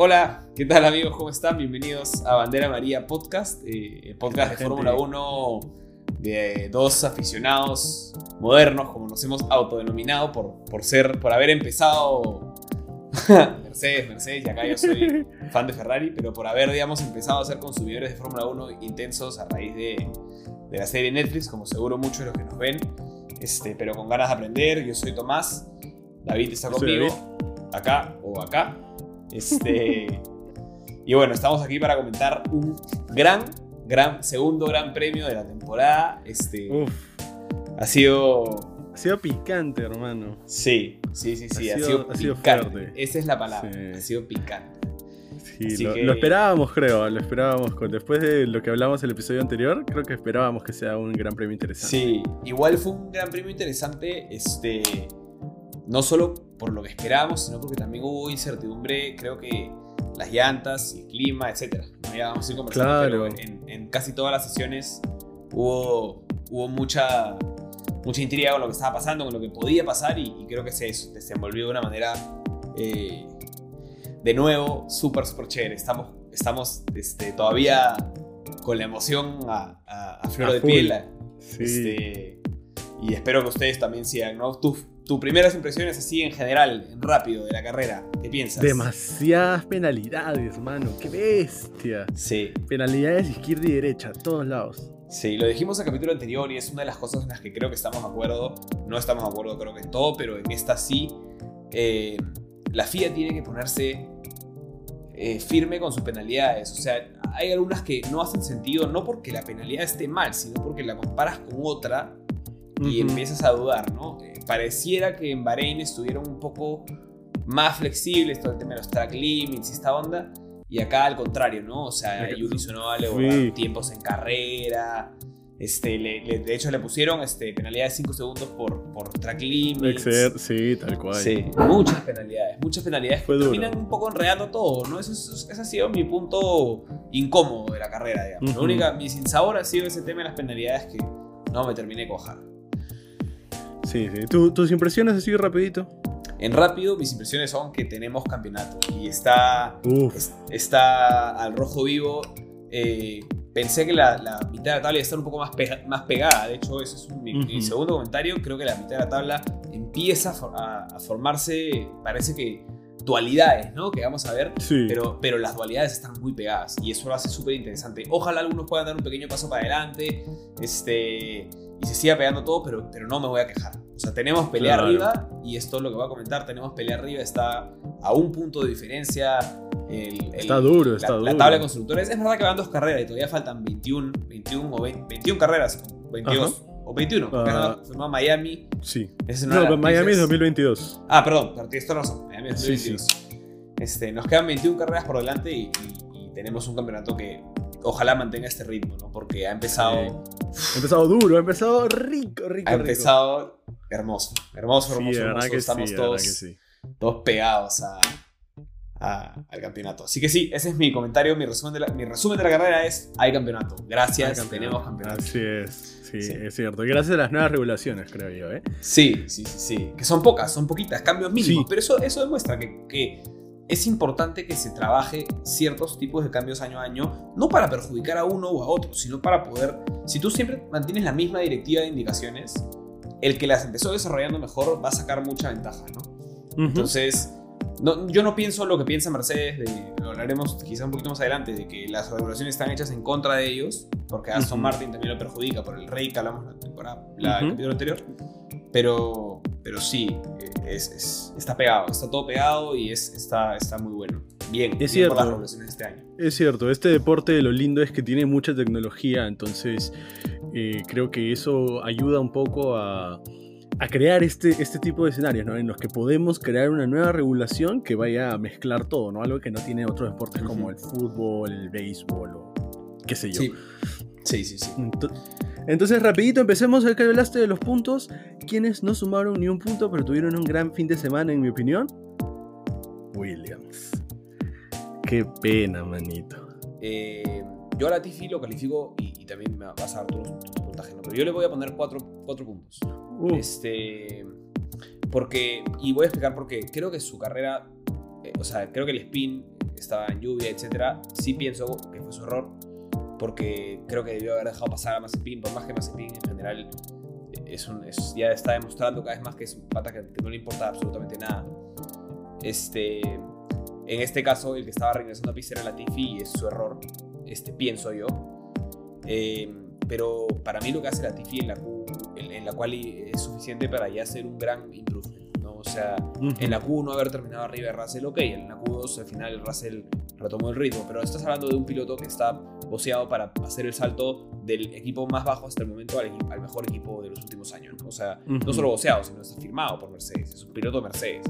Hola, ¿qué tal amigos? ¿Cómo están? Bienvenidos a Bandera María Podcast, eh, el podcast de? Fórmula 1 de dos aficionados modernos, como nos hemos autodenominado por, por ser, por haber empezado Mercedes, Mercedes, y acá yo soy fan de Ferrari, pero por haber, digamos, empezado a ser consumidores de Fórmula 1 intensos a raíz de, de la serie Netflix, como seguro muchos de los que nos ven, este, pero con ganas de aprender. Yo soy Tomás, David está conmigo, acá o acá. Este, y bueno, estamos aquí para comentar un gran, gran, segundo gran premio de la temporada. Este, Uf, ha sido ha sido picante, hermano. Sí, sí, sí, sí, Ha ha, sido- ha sido picante. fuerte. Esa es la palabra, Sí. ha sido picante. Sí, lo, que- lo esperábamos, creo. Lo esperábamos. Después de lo que hablamos el episodio anterior, creo que esperábamos que sea un gran premio interesante. Sí, igual fue un gran premio interesante, este, no solo por lo que esperábamos, sino porque también hubo incertidumbre, creo que las llantas, el clima, etc. Ya vamos a ir conversando, Claro. pero en, en casi todas las sesiones hubo, hubo mucha, mucha intriga con lo que estaba pasando, con lo que podía pasar y, y creo que se desenvolvió de una manera, eh, de nuevo, súper, súper chévere. Estamos, estamos este, todavía con la emoción a, a- a flor A de full. piel. Sí. Este, y espero que ustedes también sigan, ¿no? Tus tus primeras impresiones así en general, en rápido, de la carrera. ¿Qué piensas? Demasiadas penalidades, mano. ¡Qué bestia! Sí, Penalidades izquierda y derecha, a todos lados. sí, lo dijimos en el capítulo anterior y es una de las cosas en las que creo que estamos de acuerdo. No estamos de acuerdo creo que en todo, pero en esta sí. Eh, la FIA tiene que ponerse eh, firme con sus penalidades. O sea, hay algunas que no hacen sentido, no porque la penalidad esté mal, sino porque la comparas con otra y Ujú. empiezas a dudar, ¿no? Eh, pareciera que en Bahrein estuvieron un poco más flexibles todo el tema de los track limits y esta onda, y acá al contrario, ¿no? O sea, Yuki Tsunoda le Sí. tiempos en carrera, este, le- le- de hecho le pusieron este, penalidad de 5 segundos por, por track limits. Exceder, sí, tal cual. Sí, muchas penalidades, muchas penalidades Fue que duro. terminan un poco enredando todo, ¿no? Eso, es- ese ha sido mi punto incómodo de la carrera, digamos. La Ujú. única, mi sinsabor ha sido ese tema de las penalidades que no me terminé de cojar. Sí, sí. ¿Tu- ¿Tus impresiones así rapidito? En rápido, mis impresiones son que tenemos campeonato y está, es- está al rojo vivo. Eh, pensé que la, la mitad de la tabla iba a estar un poco más, pega- más pegada. De hecho, ese es un- mi, segundo comentario. Creo que la mitad de la tabla empieza a, for- a- a formarse, parece que dualidades, ¿no? Que vamos a ver. Sí. Pero, pero las dualidades están muy pegadas y eso lo hace súper interesante. Ojalá algunos puedan dar un pequeño paso para adelante este, y se siga pegando todo, pero, pero no me voy a quejar. O sea, tenemos pelea Claro. arriba y esto es lo que voy a comentar. Tenemos pelea arriba, está a un punto de diferencia. el- el- Está duro, la- está la, duro. tabla de constructores. Es verdad que van dos carreras y todavía faltan 21, 21 o 20, 21 carreras. 22 o 21. Porque firmó Miami. Sí. Es No, Miami es noticias. 2022. Ah, perdón, pero tienes toda razón. Miami es Sí, 2022. Este, nos quedan 21 carreras por delante y, y- y tenemos un campeonato que ojalá mantenga este ritmo, ¿no? Porque ha empezado, Ha empezado duro, ha empezado rico, rico. ha rico. empezado hermoso, hermoso, hermoso, hermoso. que Estamos todos, todos pegados a, a- al campeonato. Así que sí, ese es mi comentario, mi resumen de la, mi resumen de la carrera es hay campeonato. Gracias, Hay campeonato. tenemos campeonato. Así es, sí, Sí. es cierto. Gracias a las nuevas regulaciones, creo yo, ¿eh? Sí, sí, sí, sí. Que son pocas, son poquitas, cambios mínimos. Sí. Pero eso, eso demuestra que, que es importante que se trabaje ciertos tipos de cambios año a año, no para perjudicar a uno o a otro, sino para poder. Si tú siempre mantienes la misma directiva de indicaciones, el que las empezó desarrollando mejor va a sacar mucha ventaja, ¿no? Entonces, no- yo no pienso lo que piensa Mercedes, de, lo hablaremos quizá un poquito más adelante, de que las regulaciones están hechas en contra de ellos, porque Aston. Martin también lo perjudica por el rey que hablamos la temporada, la, el capítulo anterior. Pero, pero sí, eh, es, es- está pegado, está todo pegado y es, está, está muy bueno. Bien, bien Es por las cierto. regulaciones de este año. Es cierto, este deporte lo lindo es que tiene mucha tecnología, entonces eh, creo que eso ayuda un poco a, a crear este, este tipo de escenarios, ¿no? En los que podemos crear una nueva regulación que vaya a mezclar todo, ¿no? Algo que no tiene otros deportes como el fútbol, el béisbol o qué sé yo. Sí, sí, sí. sí. Ento- Entonces, rapidito, empecemos el que hablaste de los puntos. ¿Quiénes no sumaron ni un punto, pero tuvieron un gran fin de semana, en mi opinión? Williams. Qué pena, manito. Eh, yo a Latifi lo califico y, y también me vas a dar tu, tu puntaje, ¿no? pero yo le voy a poner cuatro, cuatro puntos. Uh, Este. Porque. Y voy a explicar por qué. Creo que su carrera. eh, o sea, creo que el spin estaba en lluvia, etc. Sí pienso que fue su error, porque creo que debió haber dejado pasar a Mazepin, por más que Mazepin en general es un, ya está demostrando cada vez más que es un pata que, no le importa absolutamente nada. Este, en este caso, el que estaba regresando a pista era Latifi y es su error, este, pienso yo. Eh, pero para mí lo que hace Latifi en la Q, en, la cual es suficiente para ya ser un gran improvement. ¿no? O sea, en la Q1 haber terminado arriba de Russell, ok, en la Q2 al final Russell retomó el ritmo, pero estás hablando de un piloto que está boceado para hacer el salto del equipo más bajo hasta el momento al, al mejor equipo de los últimos años. O sea, no solo boceado, sino está firmado por Mercedes. Es un piloto Mercedes.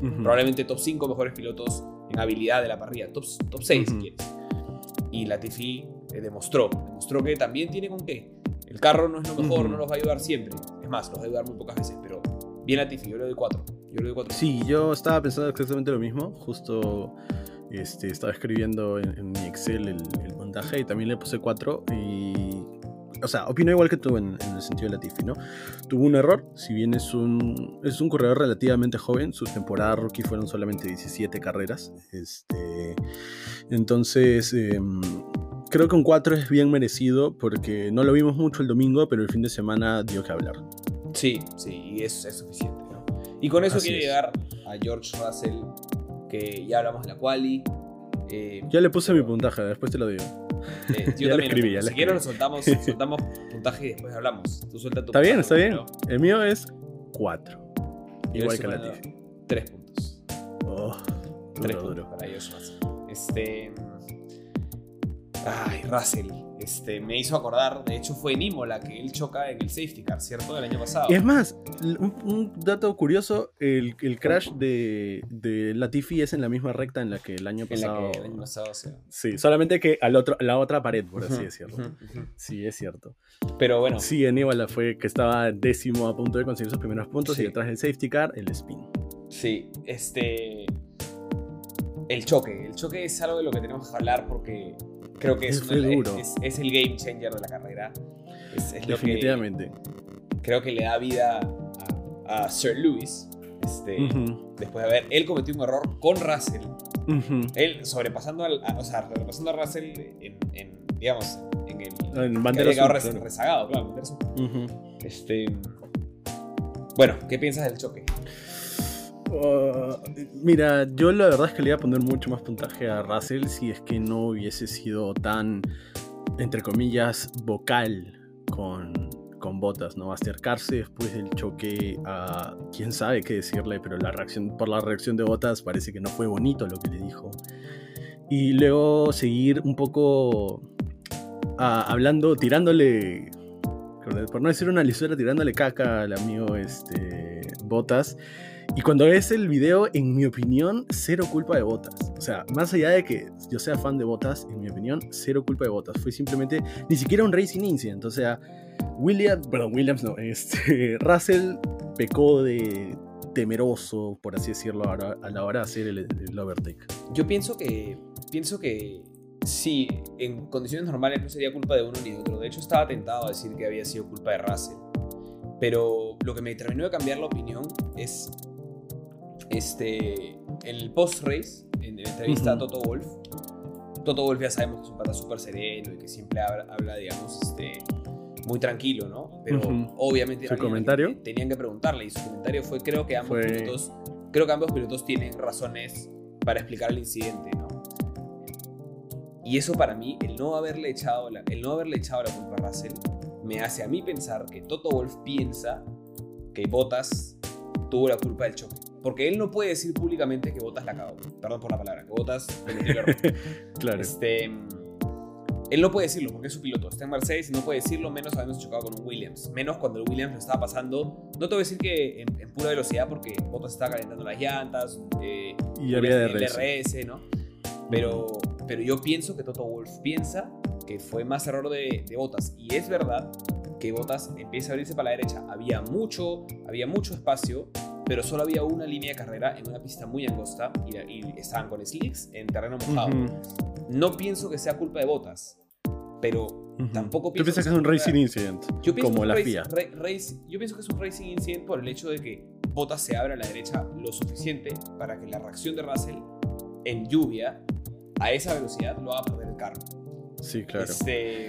Probablemente top 5 mejores pilotos en habilidad de la parrilla. Top, top 6 si quieres. Y Latifi eh, demostró, demostró que también tiene con qué. El carro no es lo mejor, no los va a ayudar siempre. Es más, los va a ayudar muy pocas veces, pero bien Latifi, yo le doy 4. Yo le doy 4. Sí, yo estaba pensando exactamente lo mismo. Justo este, estaba escribiendo en, mi Excel el, el, montaje y también le puse 4 y... O sea, opino igual que tú en, el sentido de Latifi, ¿no? Tuvo un error, si bien es un, es un corredor relativamente joven, su temporada rookie fueron solamente 17 carreras. Este, entonces, em, creo que un 4 es bien merecido porque no lo vimos mucho el domingo, pero el fin de semana dio que hablar. Sí, sí, y es, es suficiente, ¿no? Y con eso quiere llegar a George Russell que ya hablamos de la quali. Eh, ya le puse mi puntaje, después te lo digo. Yo también. Escribí, ya si quieres, lo soltamos, soltamos puntaje y después hablamos. Tú suelta tu Está bien, está bien. El mío es 4. Igual que la Tiffy. 3 puntos. Oh, 3 puntos para ellos Este. Ay, Russell. Este, me hizo acordar, de hecho fue en la que él choca en el safety car, ¿cierto? Del año pasado. Y es más, un, dato curioso, el, el crash de, de, Latifi es en la misma recta en la que el año pasado. En la que el año pasado, sí. Sí, solamente que al otro, la otra pared, por así decirlo. Sí, es cierto. Pero bueno. Sí, en Imola fue que estaba décimo a punto de conseguir sus primeros puntos y detrás del safety car, el spin. Sí, este... El choque. El choque es algo de lo que tenemos que hablar porque Creo que es, es, el game changer de la carrera. Definitivamente. creo que le da vida a, Sir Lewis. Este, Después de haber. Él cometió un error con Russell. Él sobrepasando al, a, o sea, a Russell en, digamos, en el. En bandera azul, rezagado, claro. Este. Bueno, ¿qué piensas del choque? Uh, mira, yo la verdad es que le iba a poner mucho más puntaje a Russell si es que no hubiese sido tan, entre comillas, vocal con, con Botas, ¿no? Acercarse después del choque a quién sabe qué decirle, pero la reacción, por la reacción de Botas parece que no fue bonito lo que le dijo. Y luego seguir un poco ah, hablando, tirándole, por no decir una lisura, tirándole caca al amigo este, Botas y cuando ves el video, en mi opinión, cero culpa de Botas. O sea, más allá de que yo sea fan de Botas, en mi opinión, cero culpa de Botas. Fue simplemente ni siquiera un racing incident. O sea, Williams, perdón, Williams no, este, Russell pecó de temeroso, por así decirlo, a la hora de hacer el, overtake. Yo pienso que, pienso que sí, en condiciones normales no sería culpa de uno ni de otro. De hecho, estaba tentado a decir que había sido culpa de Russell. Pero lo que me terminó de cambiar la opinión es este, en el post-race, en la entrevista a Toto Wolf, Toto Wolf ya sabemos que es un pata súper sereno y que siempre habla, digamos, este, muy tranquilo, ¿no? Pero obviamente ¿Su comentario? tenían que preguntarle y su comentario fue creo que ambos pilotos creo que ambos pilotos tienen razones para explicar el incidente, ¿no? Y eso para mí, el no haberle echado la, el no haberle echado la culpa a Russell, me hace a mí pensar que Toto Wolf piensa que Bottas tuvo la culpa del choque. Porque él no puede decir públicamente que Botas la cagó. Perdón por la palabra, que Botas claro. Este, él no puede decirlo porque es su piloto. Está en Mercedes y no puede decirlo menos habiendo chocado con un Williams. Menos cuando el Williams lo estaba pasando. No te voy a decir que en, pura velocidad porque Botas estaba calentando las llantas. Eh, y había DRS. ¿no? Pero, pero yo pienso que Toto Wolf piensa que fue más error de, de Botas. Y es verdad que Botas empieza a abrirse para la derecha. Había mucho, había mucho espacio pero solo había una línea de carrera en una pista muy angosta y, estaban con slicks en terreno mojado. No pienso que sea culpa de botas, pero tampoco pienso. ¿Tú piensas que, es un racing incident? Yo como la FIA. yo pienso que es un racing incident por el hecho de que botas se abre a la derecha lo suficiente para que la reacción de Russell en lluvia a esa velocidad lo va a perder el carro. Sí, claro. Este,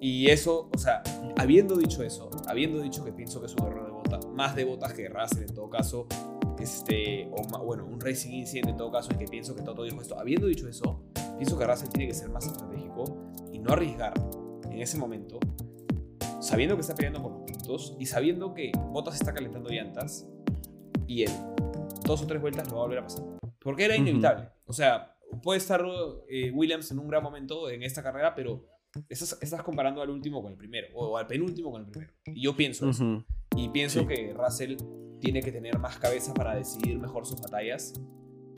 y eso, o sea, habiendo dicho eso, habiendo dicho que pienso que es un error de botas, más de botas que Russell en todo caso, este, o ma- bueno, un Racing Incident en todo caso, en que pienso que Toto dijo esto, habiendo dicho eso, pienso que Russell tiene que ser más estratégico y no arriesgar en ese momento, sabiendo que está peleando por los puntos y sabiendo que Bottas está calentando llantas y en dos o tres vueltas lo va a volver a pasar. Porque era inevitable. O sea, puede estar eh, Williams en un gran momento en esta carrera, pero estás, estás comparando al último con el primero, o al penúltimo con el primero. Y yo pienso eso. Y pienso Sí. que Russell tiene que tener más cabeza para decidir mejor sus batallas.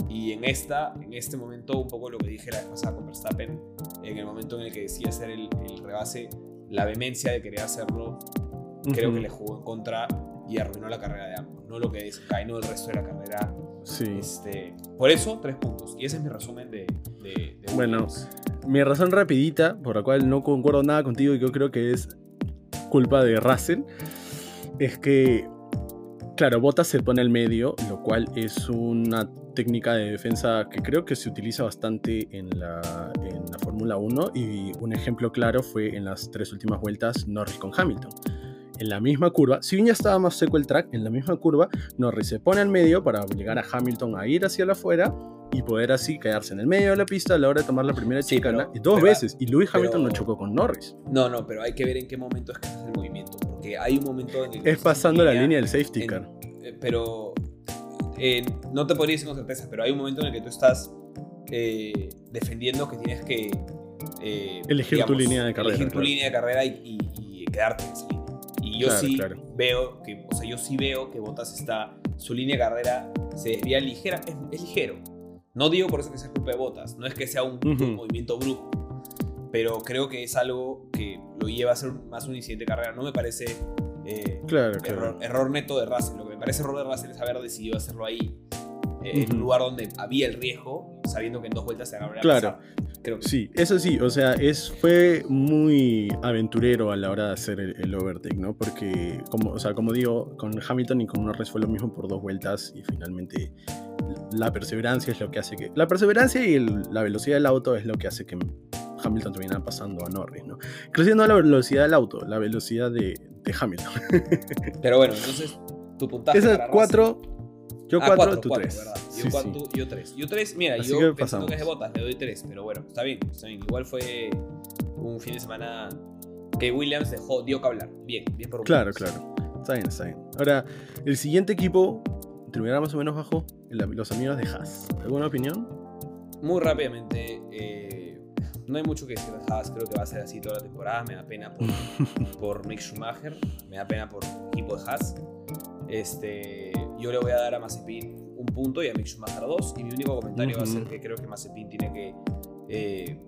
Y en esta, en este momento, un poco lo que dije la vez pasada con Verstappen, en el momento en el que decía hacer el, el rebase, la vehemencia de querer hacerlo, creo que le jugó en contra y arruinó la carrera de ambos. No lo que desencadenó el resto de la carrera. Sí. Este, por eso, tres puntos. Y ese es mi resumen de, de, de Bueno. Mi razón rapidita, por la cual no concuerdo nada contigo y yo creo que es culpa de Russell, es que, claro, Bottas se pone al medio, lo cual es una técnica de defensa que creo que se utiliza bastante en la, en la Fórmula 1 y un ejemplo claro fue en las tres últimas vueltas Norris con Hamilton. En la misma curva, si bien ya estaba más seco el track, en la misma curva Norris se pone al medio para obligar a Hamilton a ir hacia la afuera y poder así quedarse en el medio de la pista a la hora de tomar la primera Sí, chicana. pero- y dos pero- veces. Y Lewis Hamilton pero- no chocó con Norris. No, no, pero hay que ver en qué momento es que haces el movimiento. Porque hay un momento en el que. Es pasando la línea del safety en- car. eh, pero eh, no te podría decir con certeza, pero hay un momento en el que tú estás eh, defendiendo que tienes que eh, Elegir tu línea de carrera, elegir tu claro. línea de carrera y, y- y quedarte en esa línea. Y yo Claro, sí claro. veo que, o sea, yo sí veo que Bottas está, su línea de carrera se desvía ligera, es, es ligero. No digo por eso que sea culpa de Bottas, no es que sea un movimiento brusco, pero creo que es algo que lo lleva a ser más un incidente de carrera. No me parece eh, Claro, claro. error, neto de Russell. Lo que me parece error de Russell es haber decidido hacerlo ahí, eh, en un lugar donde había el riesgo, sabiendo que en dos vueltas se acabaría Claro. Creo que Sí, eso sí, o sea, es, fue muy aventurero a la hora de hacer el, el overtake, ¿no? Porque, como, o sea, como digo, con Hamilton y con Norris fue lo mismo por dos vueltas y finalmente la perseverancia es lo que hace que... La perseverancia y el- la velocidad del auto es lo que hace que Hamilton termina pasando a Norris, ¿no? Inclusive no la velocidad del auto, la velocidad de, de Hamilton. Pero bueno, entonces tu puntaje. Esas cuatro, yo Ah, cuatro, tú cuatro, tres. ¿verdad? Sí, Yo, sí. cuatro, yo tres. Yo tres, mira, Así yo que pensando que es de botas, le doy tres, pero bueno, está bien, está bien. Igual fue un fin de semana que Williams dejó, dio que hablar. Bien, bien por Claro, claro. Está bien, está bien. Ahora, el siguiente equipo terminará más o menos bajo los amigos de Haas. ¿Alguna opinión? Muy rápidamente, eh, no hay mucho que decir de Haas, creo que va a ser así toda la temporada. Me da pena por, por Mick Schumacher, me da pena por el equipo de Haas. Este, yo le voy a dar a Mazepin un punto y a Mick Schumacher dos. Y mi único comentario va a ser que creo que Mazepin tiene que eh,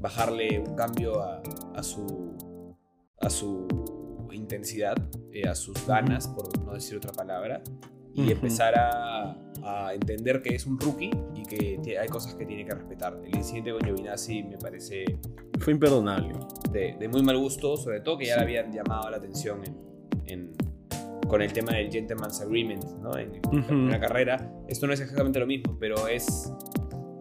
bajarle un cambio a, a su, a su intensidad, eh, a sus ganas, por no decir otra palabra, y empezar a, a entender que es un rookie y que hay cosas que tiene que respetar. El incidente con Giovinazzi me parece Fue imperdonable. de, de muy mal gusto, sobre todo que ya Sí. le habían llamado la atención en, en- con el tema del Gentleman's Agreement ¿no? en, la Ujú. primera carrera. Esto no es exactamente lo mismo, pero es,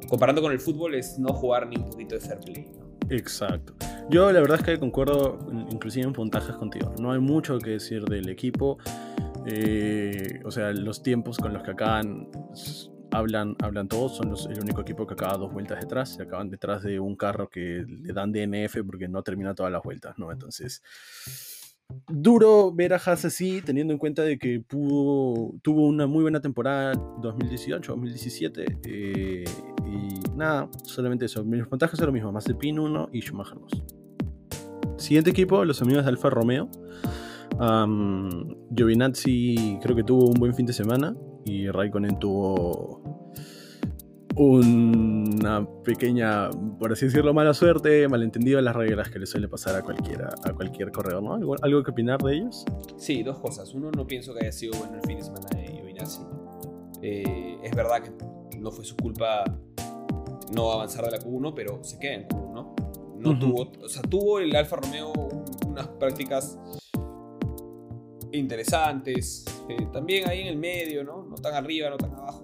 comparando con el fútbol, es no jugar ni un poquito de fair play. ¿no? Exacto. Yo la verdad es que concuerdo inclusive en puntajes contigo. No hay mucho que decir del equipo. Eh, o sea, los tiempos con los que acaban hablan, hablan todos. Son el único equipo que acaba dos vueltas detrás. Se acaban detrás de un carro que le dan DNF porque no termina todas las vueltas, ¿no? Entonces, duro ver a Haas así, teniendo en cuenta de que pudo, tuvo una muy buena temporada 2018, 2017. eh, y nada, solamente eso. Mis puntajes son lo mismo: Mazepin 1 y Schumacher 2. Siguiente equipo, los amigos de Alfa Romeo. Um, Giovinazzi creo que tuvo un buen fin de semana y Raikkonen tuvo una pequeña, por así decirlo, mala suerte, malentendido en las reglas que le suele pasar a cualquiera, a cualquier corredor, ¿no? ¿Algo, algo que opinar de ellos? Sí, dos cosas. Uno, no pienso que haya sido bueno el fin de semana de Giovinazzi. Eh, es verdad que no fue su culpa no avanzar de la Q1, pero se queda en Q1. No Ujú. tuvo, o sea, tuvo el Alfa Romeo un- unas prácticas interesantes, eh, también ahí en el medio, ¿no? No tan arriba, no tan abajo.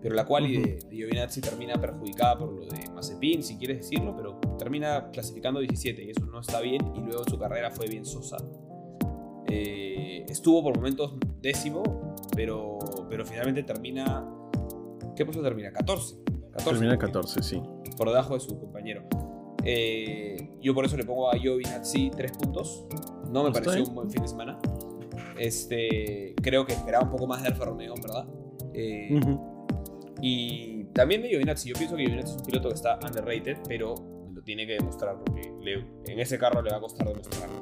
pero la quali de, de Giovinazzi termina perjudicada por lo de Mazepin, si quieres decirlo, pero termina clasificando 17 y eso no está bien y luego su carrera fue bien sosa. Eh, estuvo por momentos décimo, pero, pero finalmente termina... ¿Qué puesto termina? 14. 14 Termina porque- 14, sí. por debajo de su compañero. Eh, yo por eso le pongo a Giovinazzi 3 puntos. No me Está pareció un buen fin de semana. Este, creo que esperaba un poco más de Alfa Romeo, verdad. Eh. Y también de Giovinazzi. Yo pienso que Giovinazzi es un piloto que está underrated, pero lo tiene que demostrar porque le- en ese carro le va a costar demostrarlo.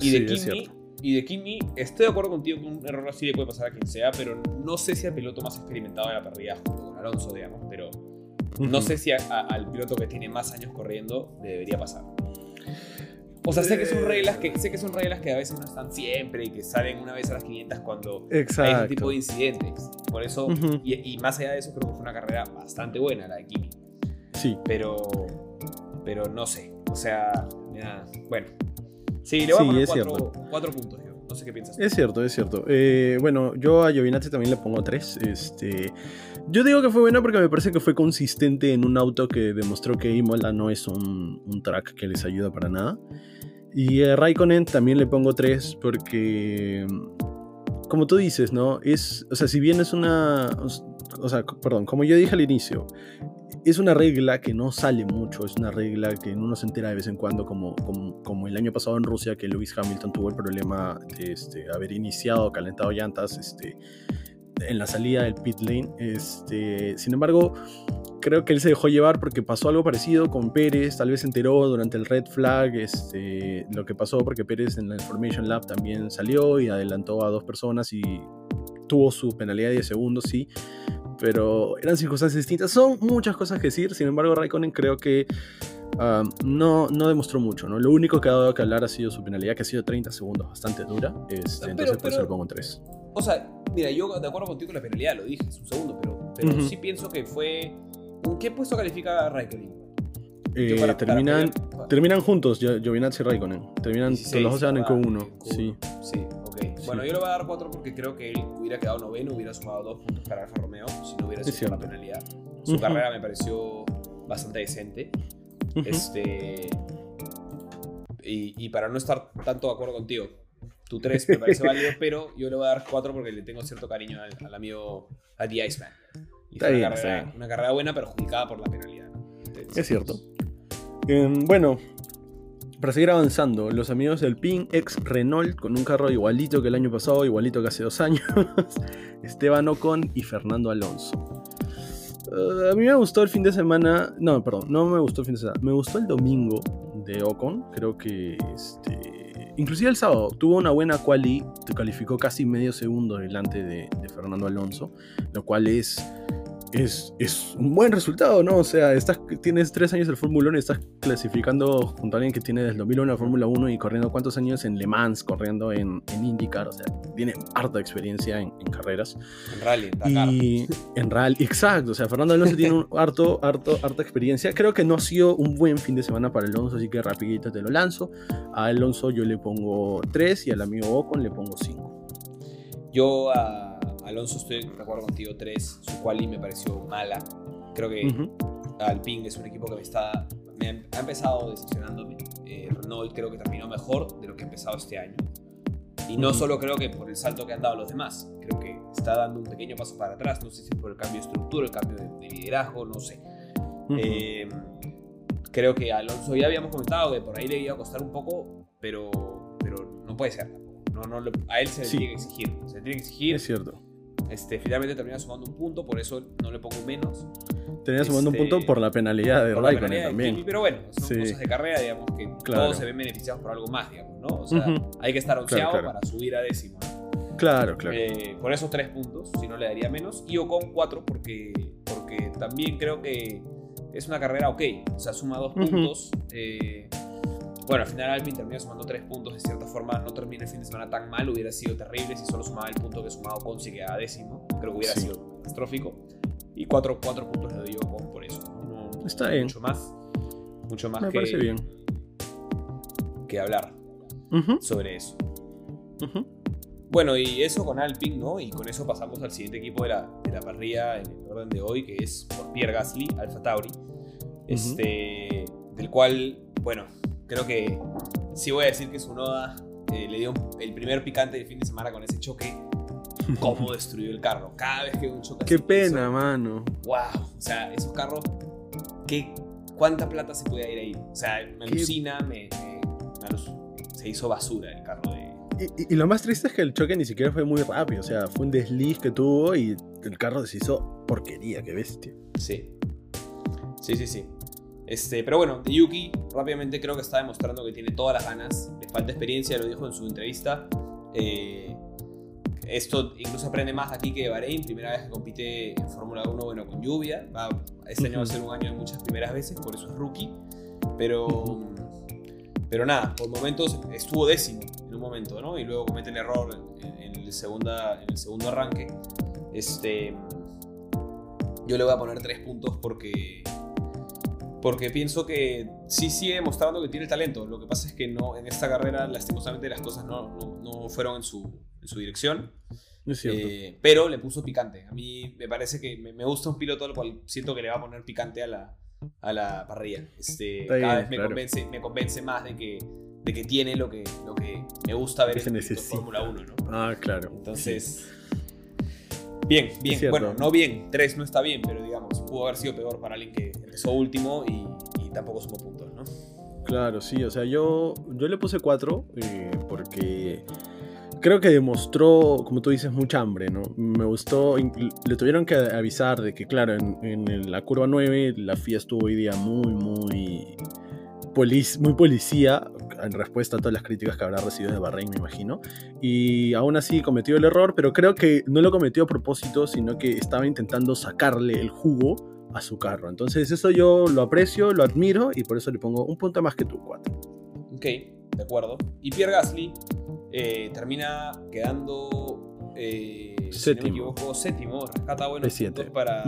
Y Sí, de Kimi, cierto. y de Kimi, estoy de acuerdo contigo que un error así le puede pasar a quien sea, pero no sé si al piloto más experimentado de la parrilla junto con Alonso, digamos, pero no sé si a- a- al piloto que tiene más años corriendo le debería pasar. O sea, sé que son reglas que sé que son reglas que a veces no están siempre y que salen una vez a las 500 cuando hay ese tipo de incidentes. Por eso y, y más allá de eso creo que fue una carrera bastante buena la de Kimi, Sí. pero pero no sé, o sea, ya, bueno. Sí, le voy Sí, a poner cuatro, cuatro puntos. No sé qué piensas. Es cierto, es cierto. Eh, bueno, yo a Giovinazzi también le pongo 3. Este, yo digo que fue buena porque me parece que fue consistente en un auto que demostró que Imola no es un, un track que les ayuda para nada. Y a Raikkonen también le pongo 3 porque, como tú dices, ¿no? Es, o sea, si bien es una, o sea, perdón, como yo dije al inicio, es una regla que no sale mucho, es una regla que uno se entera de vez en cuando, como, como, el año pasado en Rusia, que Lewis Hamilton tuvo el problema de este, haber iniciado, calentado llantas este, en la salida del pit lane. Este, sin embargo, creo que él se dejó llevar porque pasó algo parecido con Pérez, tal vez se enteró durante el red flag este, lo que pasó porque Pérez en la Information Lab también salió y adelantó a dos personas y tuvo su penalidad de 10 segundos, sí, pero eran circunstancias distintas. Son muchas cosas que decir, sin embargo, Raikkonen creo que no, no demostró mucho, ¿no? Lo único que ha dado que hablar ha sido su penalidad, que ha sido 30 segundos, bastante dura. Este, Pero- entonces, por eso le pongo un 3. O sea, mira, yo de acuerdo contigo con la penalidad, lo dije, es un segundo, pero, pero sí pienso que fue. ¿En qué puesto califica Raikkonen? Eh, para- para terminan, terminan juntos, Gio- Giovinazzi y Raikkonen. Terminan, 16, los dos se dan. Q1. En Q1. Sí. Sí. Bueno, Sí. yo le voy a dar 4 porque creo que él hubiera quedado noveno, hubiera sumado 2 puntos para Alfa Romeo si no hubiera sido la penalidad. Su carrera me pareció bastante decente. Este. Y, y para no estar tanto de acuerdo contigo, tu 3 me parece válido, pero yo le voy a dar 4 porque le tengo cierto cariño al, al amigo, a The Iceman. Y fue una, carrera, una carrera buena, perjudicada por la penalidad. ¿no? Entonces, Es cierto. Em, bueno, para seguir avanzando, los amigos del PIN ex Renault con un carro igualito que el año pasado, igualito que hace dos años, Esteban Ocon y Fernando Alonso. Eh, a mí me gustó el fin de semana, no, perdón, no me gustó el fin de semana, me gustó el domingo de Ocon, creo que este, inclusive el sábado tuvo una buena quali, te calificó casi medio segundo delante de, de Fernando Alonso, lo cual es es, es un buen resultado, ¿no? O sea, estás, tienes tres años del Fórmula 1 y estás clasificando junto a alguien que tiene desde el 2001 la Fórmula 1 y corriendo cuántos años en Le Mans, corriendo en, en IndyCar, o sea, tiene harta experiencia en, en carreras. En rally, en. Y en Real, exacto, o sea, Fernando Alonso tiene un harto, harto, harta experiencia. Creo que no ha sido un buen fin de semana para Alonso, así que rapidito te lo lanzo. A Alonso yo le pongo 3 y al amigo Ocon le pongo 5. Yo a Alonso estoy de acuerdo contigo, 3. Su quali me pareció mala. Creo que Alpine es un equipo que me está me ha, ha empezado decepcionándome. Eh, Renault creo que terminó mejor de lo que ha empezado este año. Y no solo creo que por el salto que han dado los demás, creo que está dando un pequeño paso para atrás. No sé si por el cambio de estructura, el cambio de, de liderazgo, no sé. Eh, creo que Alonso ya habíamos comentado que por ahí le iba a costar un poco, pero, pero no puede ser. No, no, a él se le Sí. tiene que exigir. Se le tiene que exigir. es cierto. Este, finalmente termina sumando un punto, por eso no le pongo menos. Tenía sumando un Este, punto por la penalidad de Raikkonen también. Kimi, pero bueno, son Sí. cosas de carrera, digamos, que Claro. todos se ven beneficiados por algo más, digamos, ¿no? O sea, hay que estar onceado claro. para subir a décimo. Claro, claro. Eh, por esos tres puntos, si no le daría menos. Y Ocon cuatro porque, porque también creo que es una carrera ok. O sea, suma dos puntos. eh, bueno, al final Alpine termina sumando tres puntos. De cierta forma, no termina el fin de semana tan mal. Hubiera sido terrible si solo sumaba el punto que sumaba Ocon si quedaba décimo. Creo que hubiera Sí. sido catastrófico. Y cuatro, cuatro puntos le doy a Ocon por eso. No, Está bien. Mucho más. Mucho más Me que, parece bien. que hablar sobre eso. Bueno, y eso con Alpine, ¿no? Y con eso pasamos al siguiente equipo de la, de la parrilla en el orden de hoy, que es por Pierre Gasly, Alfa Tauri. Este, del cual, bueno, creo que sí voy a decir que su noda eh, le dio el primer picante del fin de semana con ese choque. Cómo destruyó el carro. Cada vez que un choque Qué así, pena, eso- mano. Wow. O sea, esos carros, ¿qué, ¿cuánta plata se puede ir ahí? O sea, me alucina, me, me- me aluc- se hizo basura el carro de. Y, y- y lo más triste es que el choque ni siquiera fue muy rápido. O sea, fue un desliz que tuvo y el carro se hizo porquería, qué bestia. Sí. Sí, sí, sí. Este, pero bueno, Yuki rápidamente creo que está demostrando que tiene todas las ganas. Le falta experiencia, lo dijo en su entrevista. Eh, esto incluso aprende más aquí que de Bahrein. Primera vez que compite en Fórmula 1, bueno, con lluvia. Va- este año va a ser un año de muchas primeras veces, por eso es rookie. Pero, pero nada, por momentos estuvo décimo en un momento, ¿no? Y luego comete el error en, en el, segunda, en el segundo arranque. Este, yo le voy a poner tres puntos porque porque pienso que sí sigue demostrando que tiene talento. Lo que pasa es que no en esta carrera lastimosamente las cosas no, no- no fueron en su, en su dirección. Es. Eh, pero le puso picante. A mí me parece que me, me gusta un piloto al cual siento que le va a poner picante a la, a la parrilla. Este, cada bien, vez me, claro. convence, me convence más de que, de que tiene lo que, lo que me gusta ver Que en. Fórmula 1. ¿no? ah, claro. Entonces, bien, bien. Bueno, no bien, 3 no está bien, pero digamos, pudo haber sido peor para alguien que empezó último y, y tampoco sumó puntos, ¿no? Claro, sí, o sea, yo, yo le puse 4 porque creo que demostró, como tú dices, mucha hambre, ¿no? Me gustó, le tuvieron que avisar de que, claro, en, en la curva 9 la FIA estuvo hoy día muy, muy, muy policía en respuesta a todas las críticas que habrá recibido de Bahrein, me imagino. Y aún así cometió el error, pero creo que no lo cometió a propósito, sino que estaba intentando sacarle el jugo a su carro. Entonces eso yo lo aprecio, lo admiro y por eso le pongo un punto más que tú, 4. Ok, de acuerdo. Y Pierre Gasly eh, termina quedando, eh, si no me Séptimo. equivoco, séptimo. Rescata buenos puntos para,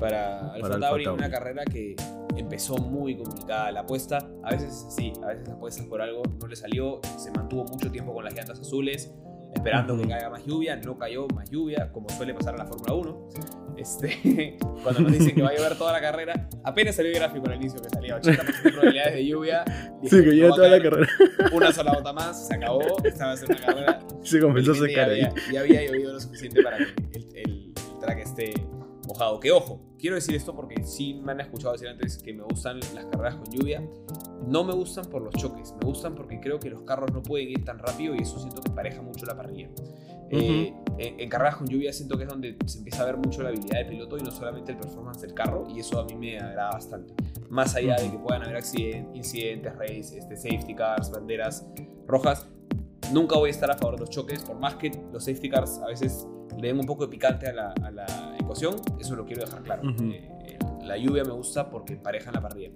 para Alfa Para Alfa Tauri en una carrera que empezó muy complicada. La apuesta, a veces sí, a veces apuestas por algo, no le salió, se mantuvo mucho tiempo con las llantas azules, esperando que caiga más lluvia, no cayó más lluvia, como suele pasar en la Fórmula 1. Este, cuando nos dicen que va a llover toda la carrera, apenas salió el gráfico al inicio que salía 80% de probabilidades de lluvia. dije, Sí, que no va a toda la carrera. Una sola gota más, se acabó, esta va a ser una carrera Se comenzó a secar ya ahí. había, ya había llovido lo suficiente para que el, el- el track esté mojado. Que ojo, quiero decir esto porque sí me han escuchado decir antes que me gustan las carreras con lluvia. No me gustan por los choques, me gustan porque creo que los carros no pueden ir tan rápido y eso siento que empareja mucho la parrilla. Eh, en, carreras con lluvia siento que es donde se empieza a ver mucho la habilidad del piloto y no solamente el performance del carro y eso a mí me agrada bastante. Más allá de que puedan haber accident- incidentes, race, este, safety cars, banderas rojas, nunca voy a estar a favor de los choques, por más que los safety cars a veces le den un poco de picante a la, a la ecuación, eso lo quiero dejar claro. Eh, la lluvia me gusta porque empareja la parrilla.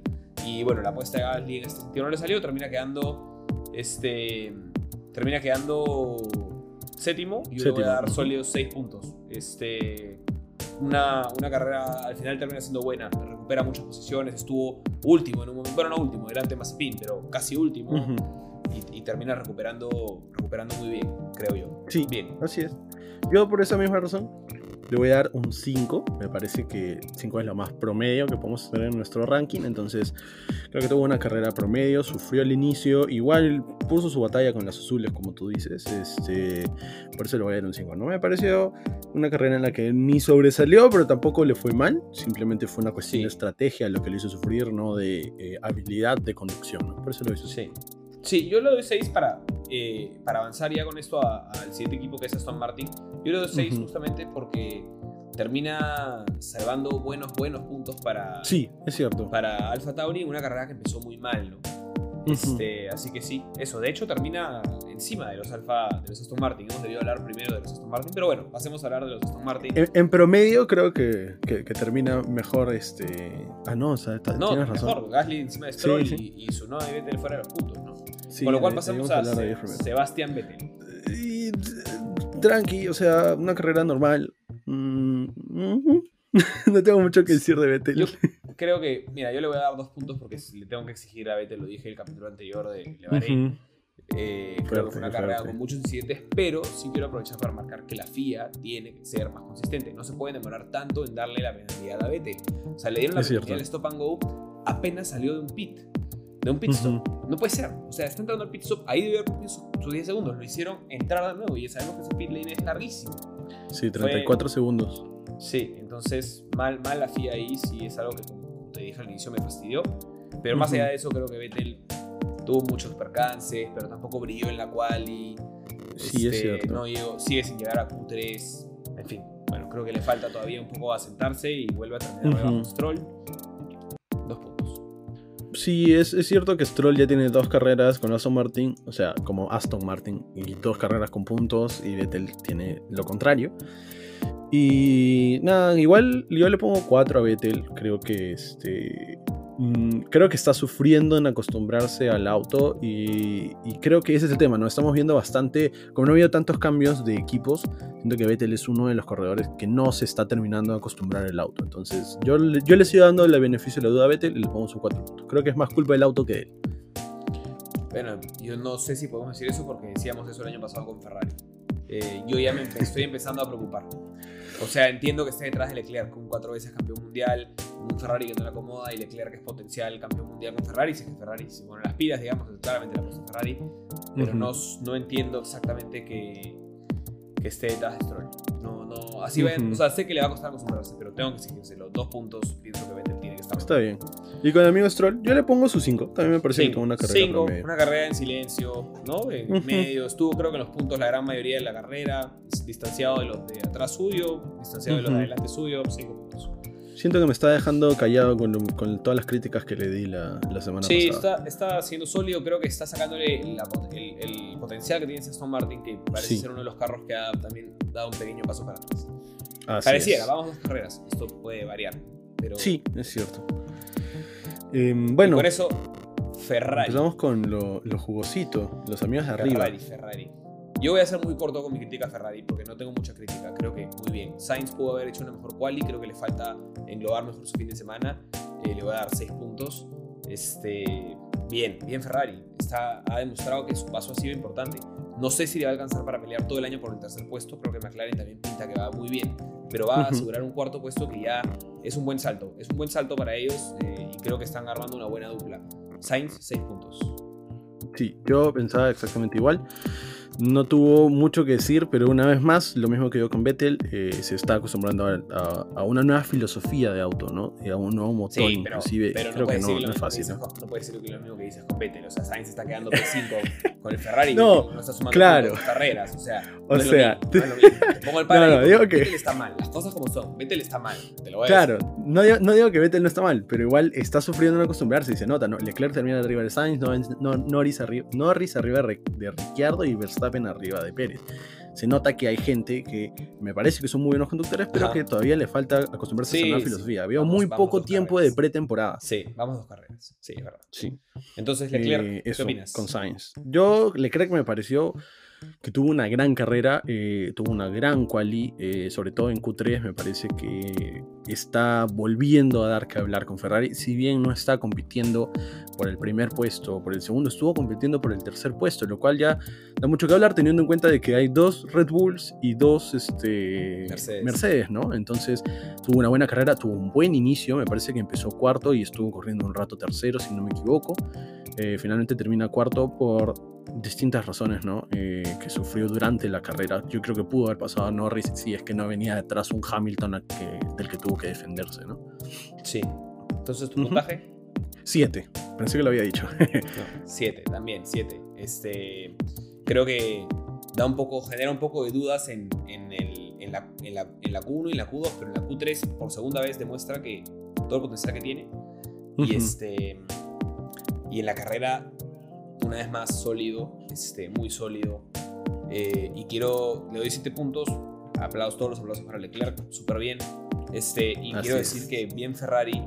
Y bueno, la apuesta de Gasly en este sentido no le salió, termina quedando, este, termina quedando séptimo y yo le voy a dar sólidos 6 puntos. Este, una, una carrera al final termina siendo buena, recupera muchas posiciones, estuvo último en un momento, bueno, no último, delante más Mazepin, pero casi último. Y, y termina recuperando, recuperando muy bien, creo yo. Sí, Bien. así es. Yo por esa misma razón le voy a dar un 5. Me parece que 5 es lo más promedio que podemos tener en nuestro ranking. Entonces creo que tuvo una carrera promedio, sufrió al inicio, igual puso su batalla con las azules, como tú dices. Este, por eso le voy a dar un 5. No me pareció una carrera en la que ni sobresalió, pero tampoco le fue mal. Simplemente fue una cuestión Sí. de estrategia lo que le hizo sufrir, no de eh, habilidad de conducción. ¿no? Por eso lo hizo. Sí. Sí, yo le doy 6 para, eh, para avanzar ya con esto al siguiente equipo que es Aston Martin. Yo le doy 6 Ujú. justamente porque termina salvando buenos, buenos puntos para, Sí, es cierto. para Alfa Tauri en una carrera que empezó muy mal, ¿no? Este, así que sí, eso. De hecho, termina encima de los Alfa, de los Aston Martin. Hemos debido hablar primero de los Aston Martin, pero bueno, pasemos a hablar de los Aston Martin. En, en promedio creo que, que- que termina mejor este... Ah, no, o sea, no, tienes razón. mejor, Gasly encima de Stroll Sí, y, y su no de Vettel fuera de los puntos, ¿no? Sí, Con lo cual pasamos a. Sebastián Vettel. Y, t- tranqui, o sea, una carrera normal. Mm, no tengo mucho que decir de Vettel. Yo creo que, mira, yo le voy a dar dos puntos porque le tengo que exigir a Vettel, lo dije el capítulo anterior de. Ujú. Eh, creo que fue una carrera con muchos incidentes, pero sí quiero aprovechar para marcar que la FIA tiene que ser más consistente. No se puede demorar tanto en darle la penalidad a Vettel. O sea, le dieron la penalidad al stop and go apenas salió de un pit. De un pit stop. No puede ser. O sea, está entrando al pit stop. Ahí debió haber sus 10 segundos. Lo hicieron entrar de nuevo. Y ya sabemos que ese pit lane es larguísimo. Sí, 34 segundos. Sí, entonces mal, mal la FIA ahí. Sí, es algo que, como te dije al inicio, me fastidió. Pero más allá de eso, creo que Vettel tuvo muchos percances, pero tampoco brilló en la quali. Sí, es este, cierto. No llegó, sigue sin llegar a Q3. En fin, bueno, creo que le falta todavía un poco asentarse y vuelve a terminar uh Stroll. Sí, es, cierto que Stroll ya tiene dos carreras con Aston Martin, o sea, como Aston Martin, y dos carreras con puntos, y Vettel tiene lo contrario. Y nada, igual yo le pongo cuatro a Vettel. Creo que este creo que está sufriendo en acostumbrarse al auto y, creo que ese es el tema, ¿no? Estamos viendo bastante, como no ha habido tantos cambios de equipos, siento que Vettel es uno de los corredores que no se está terminando de acostumbrar el auto. Entonces, yo, yo le sigo dando el beneficio de la duda a Vettel y le pongo su 4 puntos. Creo que es más culpa del auto que de él. Bueno, yo no sé si podemos decir eso porque decíamos eso el año pasado con Ferrari. Eh, yo ya me estoy empezando a preocupar. O sea, entiendo que esté detrás de Leclerc, con cuatro veces campeón mundial, un Ferrari que no le acomoda y Leclerc que es potencial campeón mundial con Ferrari, si es que Ferrari se pone las pilas, digamos, claramente la puso Ferrari, pero no, no entiendo exactamente que, que esté detrás de Stroll. No, no, así uh o sea, sé que le va a costar acostumbrarse, pero tengo que seguirse los dos puntos, pienso que Vettel tiene que estar. Está bien. Y con el amigo Stroll, yo le pongo su 5, también me parece como una carrera cinco, una carrera en silencio, ¿no? En medio, estuvo creo que en los puntos la gran mayoría de la carrera, distanciado de los de atrás suyo, distanciado de los de adelante suyo, 5 puntos. Siento que me está dejando callado con, con todas las críticas que le di la, la semana pasada. Sí, está, está siendo sólido. Creo que está sacándole el, el, potencial que tiene ese Aston Martin, que parece ser uno de los carros que ha también dado un pequeño paso para atrás. Pareciera, vamos a dos carreras. Esto puede variar. Pero... Sí, es cierto. Em, bueno. por eso, Ferrari. Empezamos con lo, lo jugosito, los amigos de arriba. Ferrari, Ferrari. Yo voy a ser muy corto con mi crítica a Ferrari porque no tengo mucha crítica. Creo que muy bien. Sainz pudo haber hecho una mejor quali, creo que le falta englobar mejor su fin de semana. Eh, le voy a dar 6 puntos. Este, bien, bien Ferrari. Está, ha demostrado que su paso ha sido importante. No sé si le va a alcanzar para pelear todo el año por el tercer puesto. Creo que McLaren también pinta que va muy bien. Pero va a asegurar un cuarto puesto que ya es un buen salto. Es un buen salto para ellos eh, y creo que están armando una buena dupla. Sainz, 6 puntos. Sí, yo pensaba exactamente igual. No tuvo mucho que decir, pero una vez más, lo mismo que yo con Vettel, eh, se está acostumbrando a, una nueva filosofía de auto, ¿no? Y a un nuevo motor, sí, pero, inclusive. Pero Creo que no, es fácil. ¿no? no puede ser lo mismo que dices con Vettel. O sea, Sainz está quedando P5 con el Ferrari no, no está sumando claro. carreras. O sea, o sea, te... pongo el palo. No, no, digo que... Vettel está mal. Las cosas como son. Vettel está mal. Te lo voy a claro, no digo, no digo que Vettel no está mal, pero igual está sufriendo en acostumbrarse y se nota, ¿no? Leclerc termina arriba de Sainz, Norris, arriba, Norris arriba de Ricciardo y Verstappen arriba de Pérez. Se nota que hay gente que me parece que son muy buenos conductores, pero que todavía le falta acostumbrarse a esa nueva filosofía. Veo muy poco tiempo de pretemporada. Sí, vamos dos carreras. Sí, es verdad. Sí. Entonces, Leclerc, eh, ¿qué opinas? Con Sainz. Yo, Leclerc me pareció que tuvo una gran carrera, eh, tuvo una gran quali, eh, sobre todo en Q3 me parece que está volviendo a dar que hablar con Ferrari, si bien no está compitiendo por el primer puesto o por el segundo, estuvo compitiendo por el tercer puesto, lo cual ya da mucho que hablar teniendo en cuenta de que hay dos Red Bulls y dos este, Mercedes. ¿no? Entonces tuvo una buena carrera, tuvo un buen inicio, me parece que empezó cuarto y estuvo corriendo un rato tercero, si no me equivoco. Eh, finalmente termina cuarto por distintas razones ¿no? Eh, que sufrió durante la carrera. Yo creo que pudo haber pasado a Norris si es que no venía detrás un Hamilton del que tuvo que defenderse. ¿no? Sí. Entonces, ¿tu puntaje? Siete. Pensé que lo había dicho. siete, también, siete. Este, creo que da un poco, genera un poco de dudas en, en, el, en, la, en, la, en la Q1 y la Q2, pero en la Q3 por segunda vez demuestra que todo el potencial que tiene. Y este y en la carrera una vez más sólido, este, muy sólido. Eh, y quiero, le doy 7 puntos, aplausos, todos los aplausos para Leclerc, súper bien. Este, y quiero decir que bien Ferrari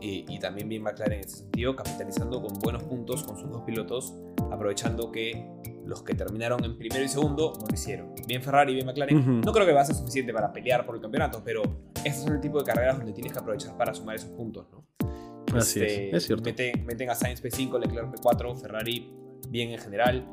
eh, y también bien McLaren en ese sentido, capitalizando con buenos puntos con sus dos pilotos, aprovechando que los que terminaron en primero y segundo no lo hicieron. Bien Ferrari, y bien McLaren. No creo que va a ser suficiente para pelear por el campeonato, pero este son el tipo de carreras donde tienes que aprovechar para sumar esos puntos, ¿no? Así es, este, es cierto. Meten, a Sainz P5, Leclerc P4, Ferrari bien en general.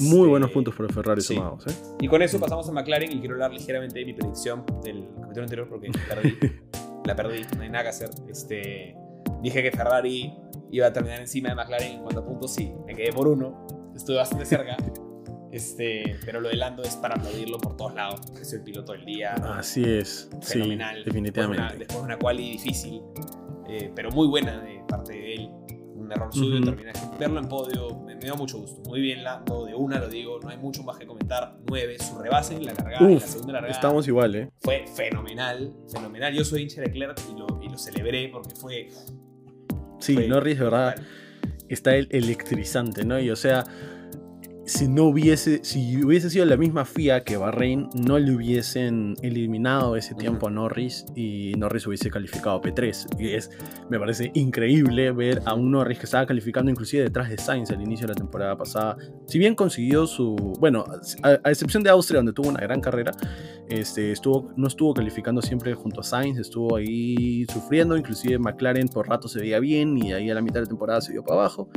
Muy buenos Este, puntos para Ferrari sí. sumados, ¿eh? Y con eso pasamos a McLaren y quiero hablar ligeramente de mi predicción del capítulo anterior porque perdí. la perdí, no hay nada que hacer. Este, dije que Ferrari iba a terminar encima de McLaren en cuanto a puntos, sí, me quedé por uno, estuve bastante cerca. Este, pero lo de Lando es para aplaudirlo por todos lados, es el piloto del día. Así es, fenomenal. sí, definitivamente. Después de una, después de una quali difícil, eh, pero muy buena de parte de él. Un error suyo, Ujú. terminar. Verlo en podio me, me dio mucho gusto. Muy bien, Lando, de una lo digo, no hay mucho más que comentar. 9, su rebase en la largada, en la Uf, segunda largada. estamos igual, ¿eh? Fue fenomenal, fenomenal. Yo soy hincha de Leclerc y lo, y lo celebré porque fue. Sí, fue Norris, de verdad, está el electrizante, ¿no? Y o sea, si no hubiese, si hubiese sido la misma FIA que Bahrein, no le hubiesen eliminado ese tiempo a Norris y Norris hubiese calificado P3. Y es, me parece increíble ver a un Norris que estaba calificando inclusive detrás de Sainz al inicio de la temporada pasada. Si bien consiguió su, bueno, a, a excepción de Austria donde tuvo una gran carrera, este, estuvo, no estuvo calificando siempre junto a Sainz, estuvo ahí sufriendo, inclusive McLaren por rato se veía bien y ahí a la mitad de la temporada se dio para abajo.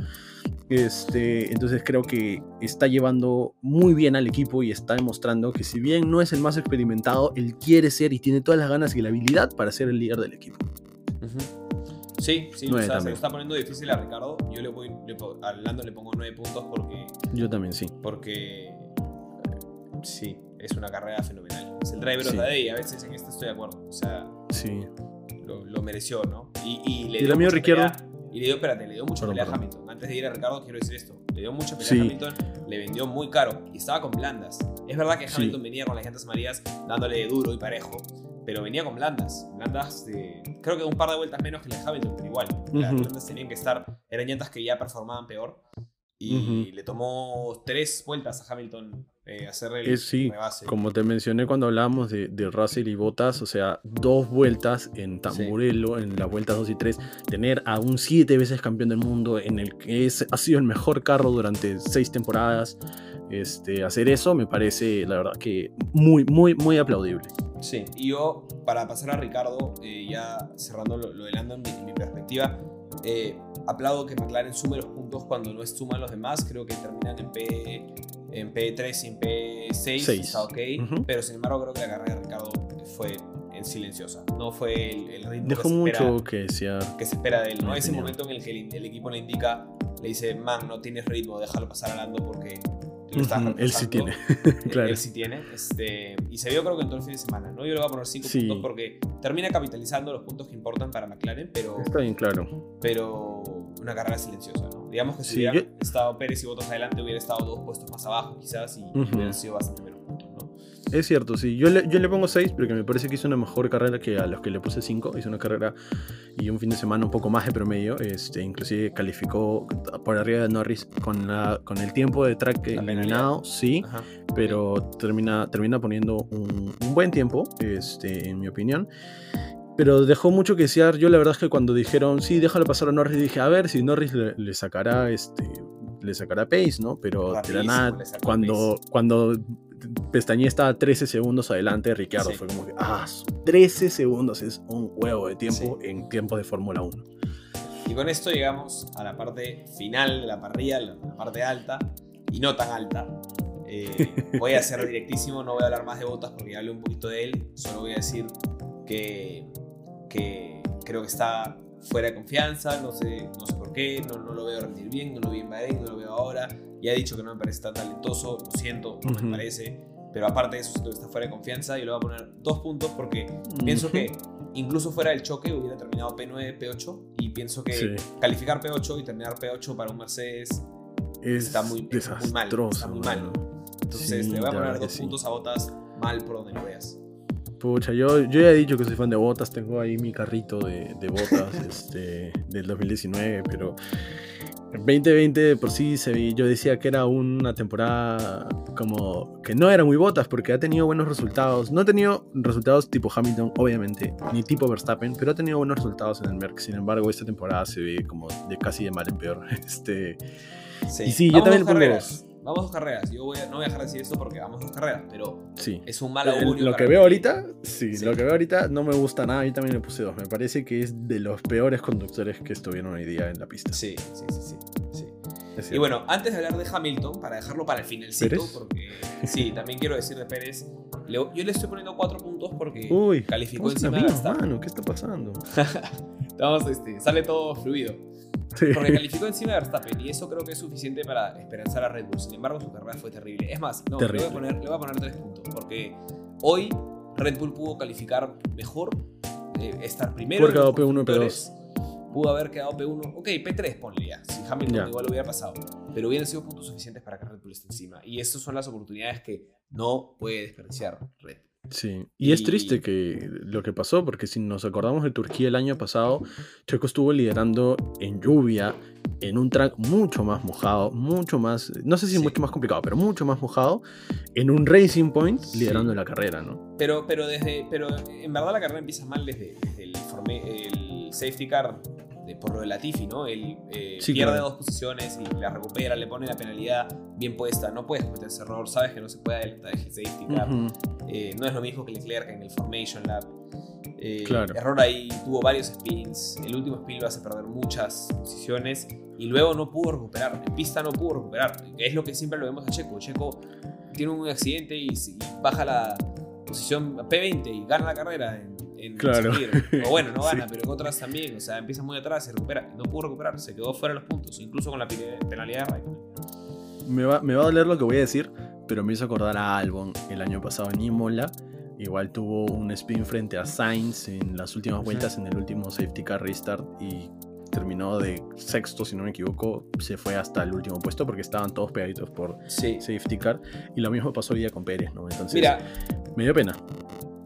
Este, entonces creo que está llevando muy bien al equipo y está demostrando que si bien no es el más experimentado, él quiere ser y tiene todas las ganas y la habilidad para ser el líder del equipo. Sí, sí, o sea, se lo está poniendo difícil a Ricardo. Yo le voy, le, a Lando le pongo 9 puntos porque Yo también sí. porque eh, sí, es una carrera fenomenal. Es el driver the day, a veces en esto estoy de acuerdo. O sea, Sí. lo, lo mereció, ¿no? Y, y le ¿Y el dio amigo pelea- y le dio, espérate, le dio Perdón, pelea a. Hamilton. Antes de ir a Ricardo, quiero decir esto. Le dio mucha pelea Sí. a Hamilton, le vendió muy caro y estaba con blandas. Es verdad que Sí. Hamilton venía con las llantas amarillas dándole duro y parejo, pero venía con blandas. Blandas de. Creo que un par de vueltas menos que las de Hamilton, pero igual. Las blandas tenían que estar. Eran llantas que ya performaban peor. Y le tomó tres vueltas a Hamilton eh, hacer el Es, sí, rebase. como te mencioné cuando hablábamos de, de Russell y Bottas, o sea, dos vueltas en Tamburello, en las vueltas 2 y 3, tener a un siete veces campeón del mundo en el que es, ha sido el mejor carro durante seis temporadas, este, hacer eso me parece, la verdad, que muy, muy, muy aplaudible. Sí, y yo, para pasar a Ricardo, eh, ya cerrando lo, lo de Lando en mi, mi perspectiva, eh, aplaudo que McLaren sume los puntos cuando no suman los demás. Creo que terminan en, P, en P3 y en P6, Seis. está ok. Ujú. Pero sin embargo, creo que la carrera de Ricardo fue en silenciosa. No fue el, el ritmo Dejó que, se espera, mucho que desear. que se espera de él. ¿no? mi Ese momento en el que el, el equipo le indica, le dice, man, no tienes ritmo, déjalo pasar a Lando porque lo Él sí retrasando". tiene, Él- claro. Él sí tiene. Este, y se vio creo que en todo el fin de semana, ¿no? Yo le voy a poner 5 Sí. puntos porque termina capitalizando los puntos que importan para McLaren, pero, Está bien claro. pero una carrera silenciosa, ¿no? Digamos que si Sí, hubieran yo- estado Pérez y Bottas adelante, hubiera estado dos puestos más abajo quizás y Ujú. hubieran sido bastante menos. Es cierto, sí. Yo le, yo le pongo 6 porque me parece que hizo una mejor carrera que a los que le puse 5. Hizo una carrera y un fin de semana un poco más de promedio. Este, inclusive calificó por arriba de Norris con, la, con el tiempo de track eliminado, sí. Ajá. Pero termina, termina poniendo un, un buen tiempo, este, en mi opinión. Pero dejó mucho que desear. Yo la verdad es que cuando dijeron, sí, déjalo pasar a Norris, dije, a ver si Norris le, le sacará este le sacará pace, ¿no? Pero de la nada, cuando, cuando Pestañé estaba 13 segundos adelante de Ricciardo, Sí. fue como que, ah, su- 13 segundos es un huevo de tiempo Sí. en tiempos de Fórmula 1. Y con esto llegamos a la parte final de la parrilla, la, la parte alta y no tan alta. Eh, voy a ser directísimo, no voy a hablar más de botas porque ya hablé un poquito de él. Solo voy a decir que, que creo que está fuera de confianza, no sé, no sé por qué, no, no lo veo rendir bien, no lo vi en Bahrein, no lo veo ahora. Ya he dicho que no me parece tan talentoso, lo siento, no me parece. Pero aparte de eso, siento que está fuera de confianza y le voy a poner dos puntos porque pienso que incluso fuera del choque hubiera terminado P9, P8 y pienso que Sí. calificar P8 y terminar P8 para un Mercedes es está muy, muy mal, está muy mal. mano. Entonces Sí, le voy a poner dos sí. puntos a botas mal por donde lo veas. Pucha, yo, yo ya he dicho que soy fan de botas, tengo ahí mi carrito de, de botas este, del 2019, pero el 2020 de por sí se vi, yo decía que era una temporada como que no era muy botas porque ha tenido buenos resultados. No ha tenido resultados tipo Hamilton, obviamente, ni tipo Verstappen, pero ha tenido buenos resultados en el Merck. Sin embargo, esta temporada se ve como de casi de mal en peor. Este, Sí, Y sí, yo también pongo. Vamos dos carreras. Yo voy a- no voy a dejar de decir esto porque vamos dos carreras, pero sí. es un mal augurio. lo que veo ahorita, sí, Sí. lo que veo ahorita no me gusta nada. Yo también le puse dos. Me parece que es de los peores conductores que estuvieron hoy día en la pista. Sí, sí, sí, sí. Y bueno, antes de hablar de Hamilton, para dejarlo para el finalcito, ¿Pérez? porque sí, también quiero decir de Pérez, le- yo le estoy poniendo cuatro puntos porque Uy, calificó estamos encima de mano, ¿qué está pasando? Vamos, este, sale todo fluido. Sí. Porque calificó encima de Verstappen y eso creo que es suficiente para esperanzar a Red Bull. Sin embargo, su carrera fue terrible. Es más, no, le voy, a poner, le voy a poner tres puntos. Porque hoy Red Bull pudo calificar mejor, eh, estar primero. Pudo haber quedado P1 y constructores. Pudo haber quedado P1. Ok, P3 ponle ya. Si Hamilton igual hubiera pasado. Pero hubieran sido puntos suficientes para que Red Bull esté encima. Y esas son las oportunidades que no puede desperdiciar Red Bull. Sí, y es Y- triste que lo que pasó, porque si nos acordamos de Turquía el año pasado, Checo estuvo liderando en lluvia, en un track mucho más mojado, mucho más, no sé si Sí. mucho más complicado, pero mucho más mojado, en un Racing Point liderando Sí. la carrera, ¿no? Pero, pero, desde, pero en verdad la carrera empieza mal desde, desde el, el safety car de- por lo de Latifi, ¿no? Él eh, Sí, pierde claro. dos posiciones y la recupera, le pone la penalidad bien puesta. No puedes cometer ese error, sabes que no se puede adelantar el safety car. Eh, no es lo mismo que Leclerc en el Formation Lap. Eh, Claro. Error ahí, tuvo varios spins. El último spin lo hace perder muchas posiciones y luego no pudo recuperar. En pista no pudo recuperar. Es lo que siempre lo vemos a Checo. Checo tiene un accidente y, y baja la posición P20 y gana la carrera en, en Claro. O bueno, no Sí. gana, pero en otras también. O sea, empieza muy atrás, se recupera. No pudo recuperar, se quedó fuera de los puntos, incluso con la penalidad de Raikkonen. Me va, me va a doler lo que voy a decir, pero me hizo acordar a Albon el año pasado en Imola. Igual tuvo un spin frente a Sainz en las últimas vueltas en el último safety car restart y terminó de sexto, si no me equivoco, se fue hasta el último puesto porque estaban todos pegaditos por Sí. safety car y lo mismo pasó hoy día con Pérez, ¿no? Entonces, Mira, me dio pena.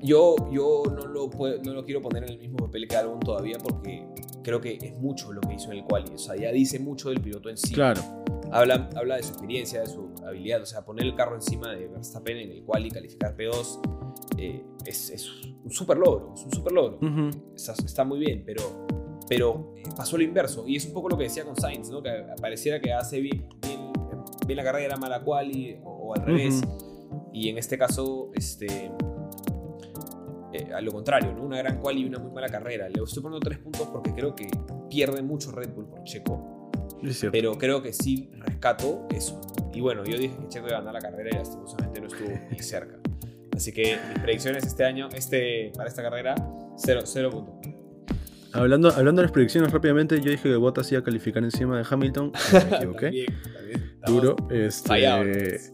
Yo, yo no, lo puedo- no lo quiero poner en el mismo papel que Albon todavía porque creo que es mucho lo que hizo en el quali. O sea, ya dice mucho del piloto en sí. Claro, Habla, habla de su experiencia, de su habilidad. O sea, poner el carro encima de Verstappen en el quali, calificar P2, eh, es, es un super logro. Es un super logro. Ujú. Está, está muy bien, pero, pero pasó lo inverso. Y es un poco lo que decía con Sainz, ¿no? Que pareciera que hace bien, bien, bien la carrera, mala quali, o, o al revés. Y en este caso, este, eh, a lo contrario, ¿no? una gran quali y una muy mala carrera. Le estoy poniendo tres puntos porque creo que pierde mucho Red Bull por Checo. es. Pero creo que sí rescato eso. Y bueno, yo dije que Checo iba a ganar la carrera y lastimosamente no estuvo ni cerca. Así que mis predicciones este año, este, para esta carrera, cero, cero puntos. Hablando, hablando de las predicciones rápidamente, yo dije que Bottas iba a calificar encima de Hamilton, me equivoqué. También, también Duro. Este, fallados.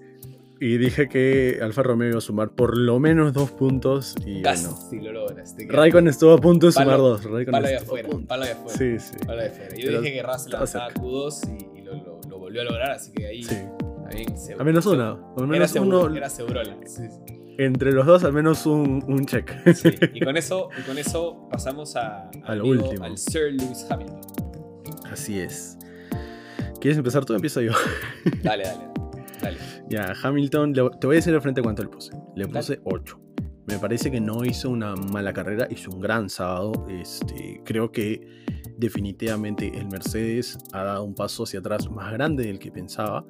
Y dije que Alfa Romeo iba a sumar por lo menos dos puntos y Casi bueno. lo logras. Raikkonen estuvo a punto de sumar Palo- dos. Raikkonen Palo de a afuera, palo de afuera. Sí, sí. Palo de afuera. Yo Pero dije que Russell lanzaba cerca. Q2 y, y lo, lo- lo volvió a lograr, así que ahí sí. también se- Al menos se- una. Al Era menos seguro, uno. era segurola. Sí, sí. Entre los dos, al menos un, un check. Sí, Y con eso, y con eso pasamos a, A lo amigo- último. al Sir Lewis Hamilton. Así es. ¿Quieres empezar tú? Empiezo yo. Dale, dale. Dale. Ya, Hamilton, le- te voy a decir de frente cuánto le puse. Le puse 8. Me parece que no hizo una mala carrera, hizo un gran sábado. Este, creo que definitivamente el Mercedes ha dado un paso hacia atrás más grande del que pensaba.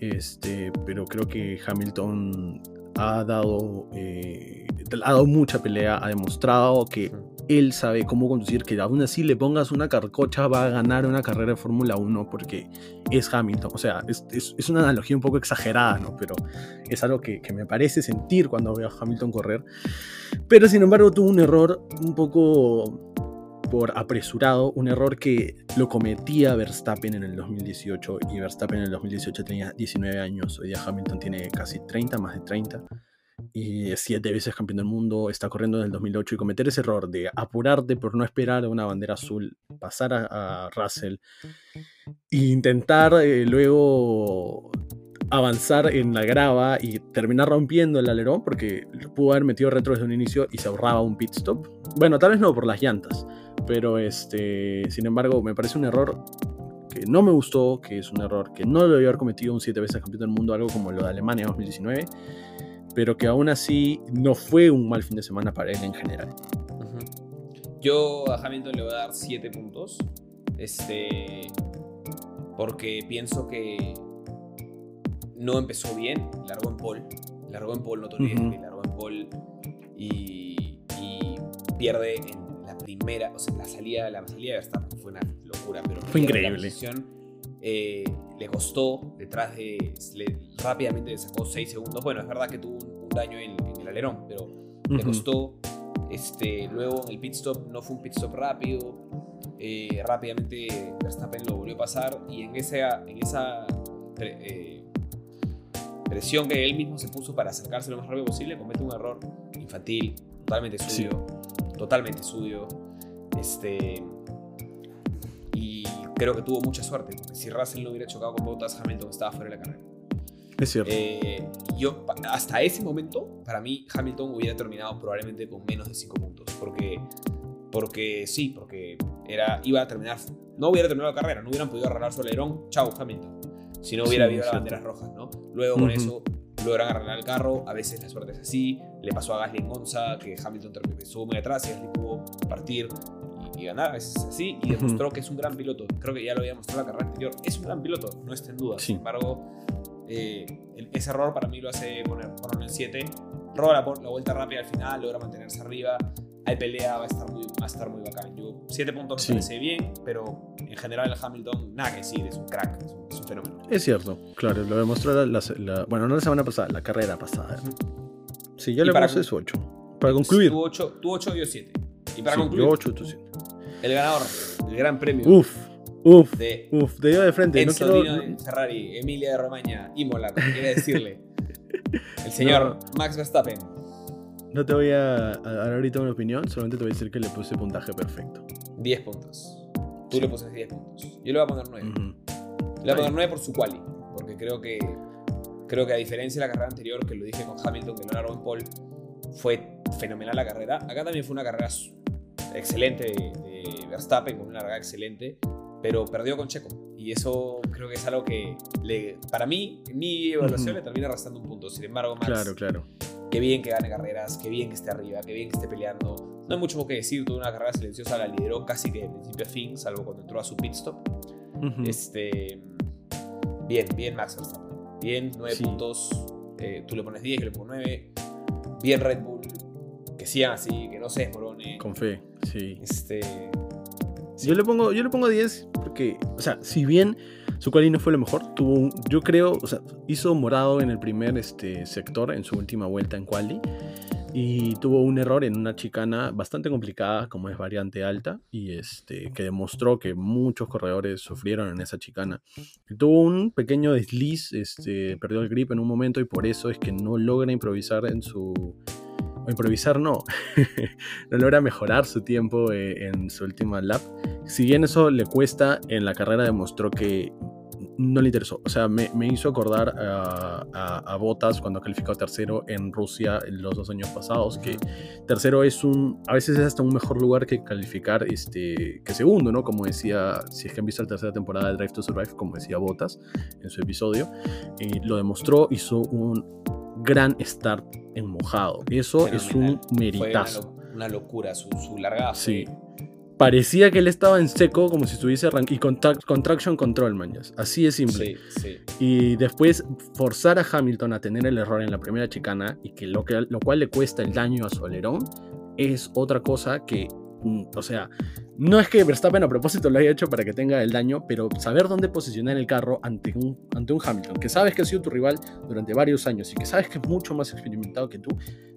Este, pero creo que Hamilton ha dado, eh, ha dado mucha pelea, ha demostrado que él sabe cómo conducir, que aún así le pongas una carcocha, va a ganar una carrera de Fórmula 1 porque es Hamilton. O sea, es, es- es una analogía un poco exagerada, ¿no? Pero es algo que, que me parece sentir cuando veo a Hamilton correr. Pero sin embargo tuvo un error un poco por apresurado, un error que lo cometía Verstappen en el 2018 y Verstappen en el 2018 tenía 19 años, hoy día Hamilton tiene casi 30, más de 30 y siete veces campeón del mundo, está corriendo en el 2008 y cometer ese error de apurarte por no esperar a una bandera azul, pasar a, a Russell e intentar eh, luego avanzar en la grava y terminar rompiendo el alerón porque pudo haber metido retro desde un inicio y se ahorraba un pit stop. Bueno, tal vez no por las llantas, pero este, sin embargo, me parece un error que no me gustó, que es un error que no debió haber cometido un siete veces campeón del mundo, algo como lo de Alemania 2019, pero que aún así no fue un mal fin de semana para él en general. Yo a Hamilton le voy a dar 7 puntos. Este. Porque pienso que no empezó bien. Largó en pole. Largó en pole, no te olvides largó en pole. Y, y pierde en primera. O sea, la salida, la salida de Verstappen fue una locura. Pero Fue increíble. posición. Eh, le costó, detrás de. le- rápidamente le sacó 6 segundos. Bueno, es verdad que tuvo un, un daño en, en el alerón, pero le costó. Este, luego en el pit stop no fue un pit stop rápido. eh, rápidamente Verstappen lo volvió a pasar. Y en esa, en esa pre- eh, presión que él mismo se puso para acercarse lo más rápido posible, comete un error infantil, totalmente Sí. Totalmente suyo. Este. Y creo que tuvo mucha suerte, porque si Russell no hubiera chocado con Bottas, Hamilton estaba fuera de la carrera. Es cierto. Eh, yo, hasta ese momento, para mí, Hamilton hubiera terminado probablemente con menos de 5 puntos. Porque, porque sí, porque era, iba a terminar. No hubiera terminado la carrera, no hubieran podido arreglar su alerón. Chau, Hamilton. Si no hubiera Sí, habido las banderas rojas, ¿no? Luego con Ujú. eso logran arreglar el carro. A veces la suerte es así. Le pasó a Gasly en Monza, que Hamilton estuvo muy atrás y Gasly pudo partir y, y ganar. A veces es así. Y demostró que es un gran piloto. Creo que ya lo había mostrado en la carrera anterior. Es un gran piloto, no está en duda. Sí. Sin embargo, eh, ese error para mí lo hace poner, ponerlo en 7. Roba la, la vuelta rápida al final, logra mantenerse arriba. Hay pelea, va a estar muy, va a estar muy bacán. Yo, 7 puntos Sí. me parece bien, pero en general el Hamilton, nada que decir, es un crack, es un, es un fenómeno. Es cierto, claro, lo demostró la, la- la- bueno, no la semana pasada, la carrera pasada. Sí, yo le puse su 8. Para concluir. Tuvo 8, tuvo 8 yo 7. Y para Sí, concluir, yo 8, tú 7. el ganador, el gran premio Uf, uf, de uf, te dio de frente. No Enzo quiero, Dino de Ferrari, Emilia de Romagna, Imola, quiere decirle. El señor Max Verstappen. no te voy a, a dar ahorita una opinión, solamente te voy a decir que le puse puntaje perfecto. 10 puntos. Tú Sí. le pusiste 10 puntos. Yo le voy a poner 9. Ujú. Le voy a poner 9 por su quali. Porque creo que, creo que a diferencia de la carrera anterior, que lo dije con Hamilton, que no en pole, fue fenomenal la carrera. Acá también fue una carrera excelente de, de Verstappen, con una largada excelente, pero perdió con Checo. Y eso creo que es algo que, le, para mí, en mi evaluación, Ujú. le termina restando un punto. Sin embargo, Max, Claro, claro. qué bien que gane carreras, qué bien que esté arriba, qué bien que esté peleando. No hay mucho que decir, tuvo una carrera silenciosa, la lideró casi que de principio a fin, salvo cuando entró a su pit stop. Ujú. Este, bien, bien Max Verstappen. Bien, 9 Sí. puntos. eh, tú le pones 10, yo le pongo 9. Bien Red Bull. Que sigan así, que no se desmorone. Con fe, sí. Este, Yo le pongo, yo le pongo 10 porque, o sea, si bien su quali no fue lo mejor, tuvo un, yo creo, o sea, hizo morado en el primer este, sector en su última vuelta en quali y tuvo un error en una chicana bastante complicada como es variante alta y este que demostró que muchos corredores sufrieron en esa chicana. Tuvo un pequeño desliz, este, perdió el grip en un momento y por eso es que no logra improvisar en su improvisar no, no logra mejorar su tiempo eh, en su última lap. Si bien eso le cuesta, en la carrera demostró que no le interesó. O sea, me, me hizo acordar a, a, a Bottas cuando calificó tercero en Rusia en los dos años pasados, que tercero es un, a veces es hasta un mejor lugar que calificar este, que segundo, ¿no? Como decía, si es que han visto la tercera temporada de Drive to Survive, como decía Bottas en su episodio, eh, lo demostró, hizo un gran start en mojado. Eso es un Fue meritazo. una, lo- una locura su, su largada. Sí. Parecía que él estaba en seco, como si estuviese arrancando. Y con, tra- con traction control, mañas. Así de simple. Sí, sí. Y después forzar a Hamilton a tener el error en la primera chicana, y que lo, que, lo cual le cuesta el daño a su alerón, es otra cosa que. mm, O sea, no es que Verstappen a propósito lo haya hecho para que tenga el daño, pero saber dónde posicionar el carro ante un, ante un Hamilton, que sabes que ha sido tu rival durante varios años y que sabes que es mucho más experimentado que tú,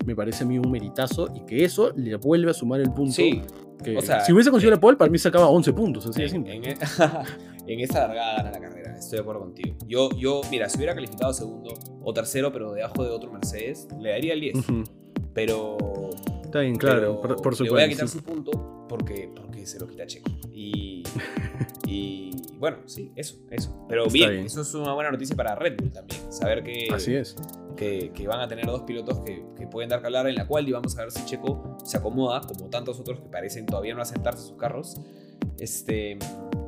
me parece a mí un meritazo y que eso le vuelve a sumar el punto. Sí, que o sea, si hubiese conseguido eh, la pole, para mí sacaba 11 puntos, así de en, simple. en, en esa largada gana la carrera, estoy de acuerdo contigo. Yo, yo, mira, si hubiera calificado segundo o tercero, pero debajo de otro Mercedes, le daría el 10. Ujú. Pero. Está bien, claro, pero por, por Le voy a supuesto. quitar sí. su punto porque, porque se lo quita Checo. Y. y bueno, sí, eso, eso. Pero bien, bien. eso es una buena noticia para Red Bull también. Saber que, Así es. Que, que van a tener dos pilotos que, que pueden dar que hablar en la cual y vamos a ver si Checo se acomoda, como tantos otros que parecen todavía no asentarse sus carros, este,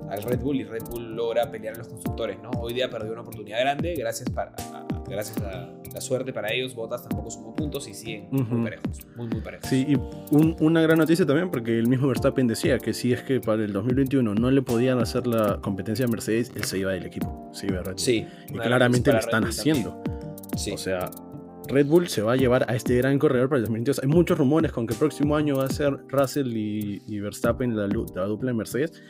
al Red Bull y Red Bull logra pelear en los constructores. ¿no? Hoy día perdió una oportunidad grande, gracias, para, a- gracias a la suerte para ellos, Bottas tampoco sumó puntos y siguen Ujú. muy parejos, muy, muy parejos. Sí, y un- una gran noticia también, porque el mismo Verstappen decía que si es que para el 2021 no le podían hacer la competencia a Mercedes, él se iba del equipo, se iba de Red Bull. Sí, y claramente lo están haciendo. también. Sí. O sea, Red Bull se va a llevar a este gran corredor para el 2022. Hay muchos rumores con que el próximo año va a ser Russell y, y Verstappen la, la dupla en Mercedes.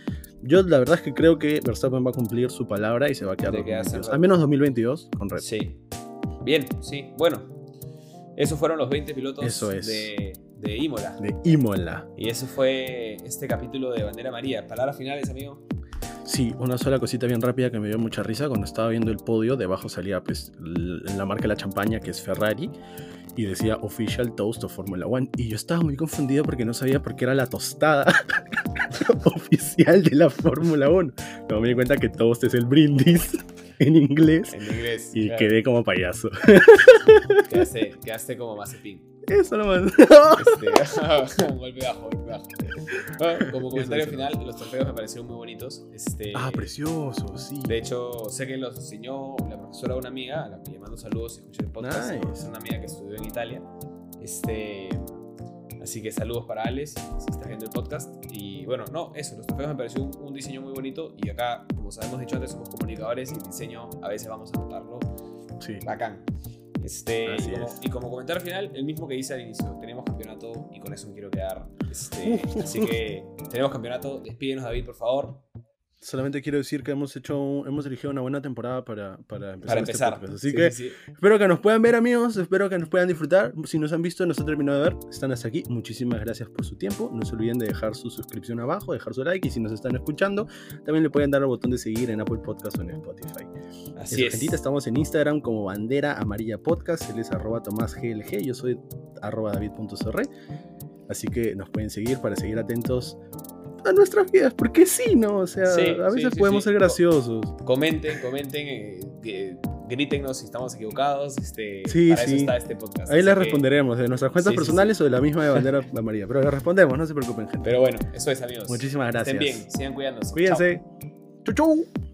Yo la verdad es que creo que Verstappen va a cumplir su palabra y se va a quedar De quedarse en 2022. Red al menos 2022 con Red Bull. Sí. Bien, sí. Bueno, esos fueron los 20 pilotos Eso es. de, de Imola. De Imola. Y eso fue este capítulo de Bandera María. Palabras finales, amigo. Sí, una sola cosita bien rápida que me dio mucha risa. Cuando estaba viendo el podio, debajo salía pues, la marca de la champaña, que es Ferrari, y decía Official Toast of Formula One. Y yo estaba muy confundido porque no sabía por qué era la tostada oficial de la Fórmula 1. Luego me di cuenta que Toast es el brindis en inglés En inglés. y claro. quedé como payaso. Quedaste, quedaste como Mazepin. Eso nomás. Este, golpe bajo, golpe bajo. Bueno, como comentario final, los trofeos me parecieron muy bonitos. Este, ah, precioso, sí. De hecho, sé que los enseñó la profesora de una amiga, a la que le mando saludos y escuché el podcast. Nice. Es una amiga que estudió en Italia. Este, así que saludos para Alex, si estás viendo el podcast. Y bueno, no, eso, los trofeos me pareció un, un diseño muy bonito. Y acá, como sabemos dicho antes, somos comunicadores y el diseño a veces vamos a notarlo Sí. bacán. Este, Así y, como, es. y como comentario final, el mismo que hice al inicio, tenemos campeonato y con eso me quiero quedar. Este, así que tenemos campeonato, despídenos David, por favor. Solamente quiero decir que hemos hecho, un- hemos elegido una buena temporada para, para empezar. Para este empezar. Así Sí, que sí. Espero que nos puedan ver amigos, espero que nos puedan disfrutar. Si nos han visto, nos han terminado de ver, están hasta aquí. Muchísimas gracias por su tiempo. No se olviden de dejar su suscripción abajo, dejar su like y si nos están escuchando, también le pueden dar al botón de seguir en Apple Podcast o en Spotify. Así Eso, es. gentita, estamos en Instagram como bandera amarilla podcast, él es arroba Tomás GLG, yo soy arroba david.sorre. Así que nos pueden seguir para seguir atentos a nuestras vidas, porque sí, ¿no? O sea, Sí, a veces sí, podemos ser graciosos. Comenten, comenten, eh, grítennos si estamos equivocados. Este, Sí, para eso está este podcast. Ahí les que- responderemos de nuestras cuentas personales o de la misma de bandera amarilla, pero les respondemos, no se preocupen, gente. Pero bueno, eso es, amigos. Muchísimas gracias. Estén bien, sigan cuidándose. Cuídense. Chau, chau.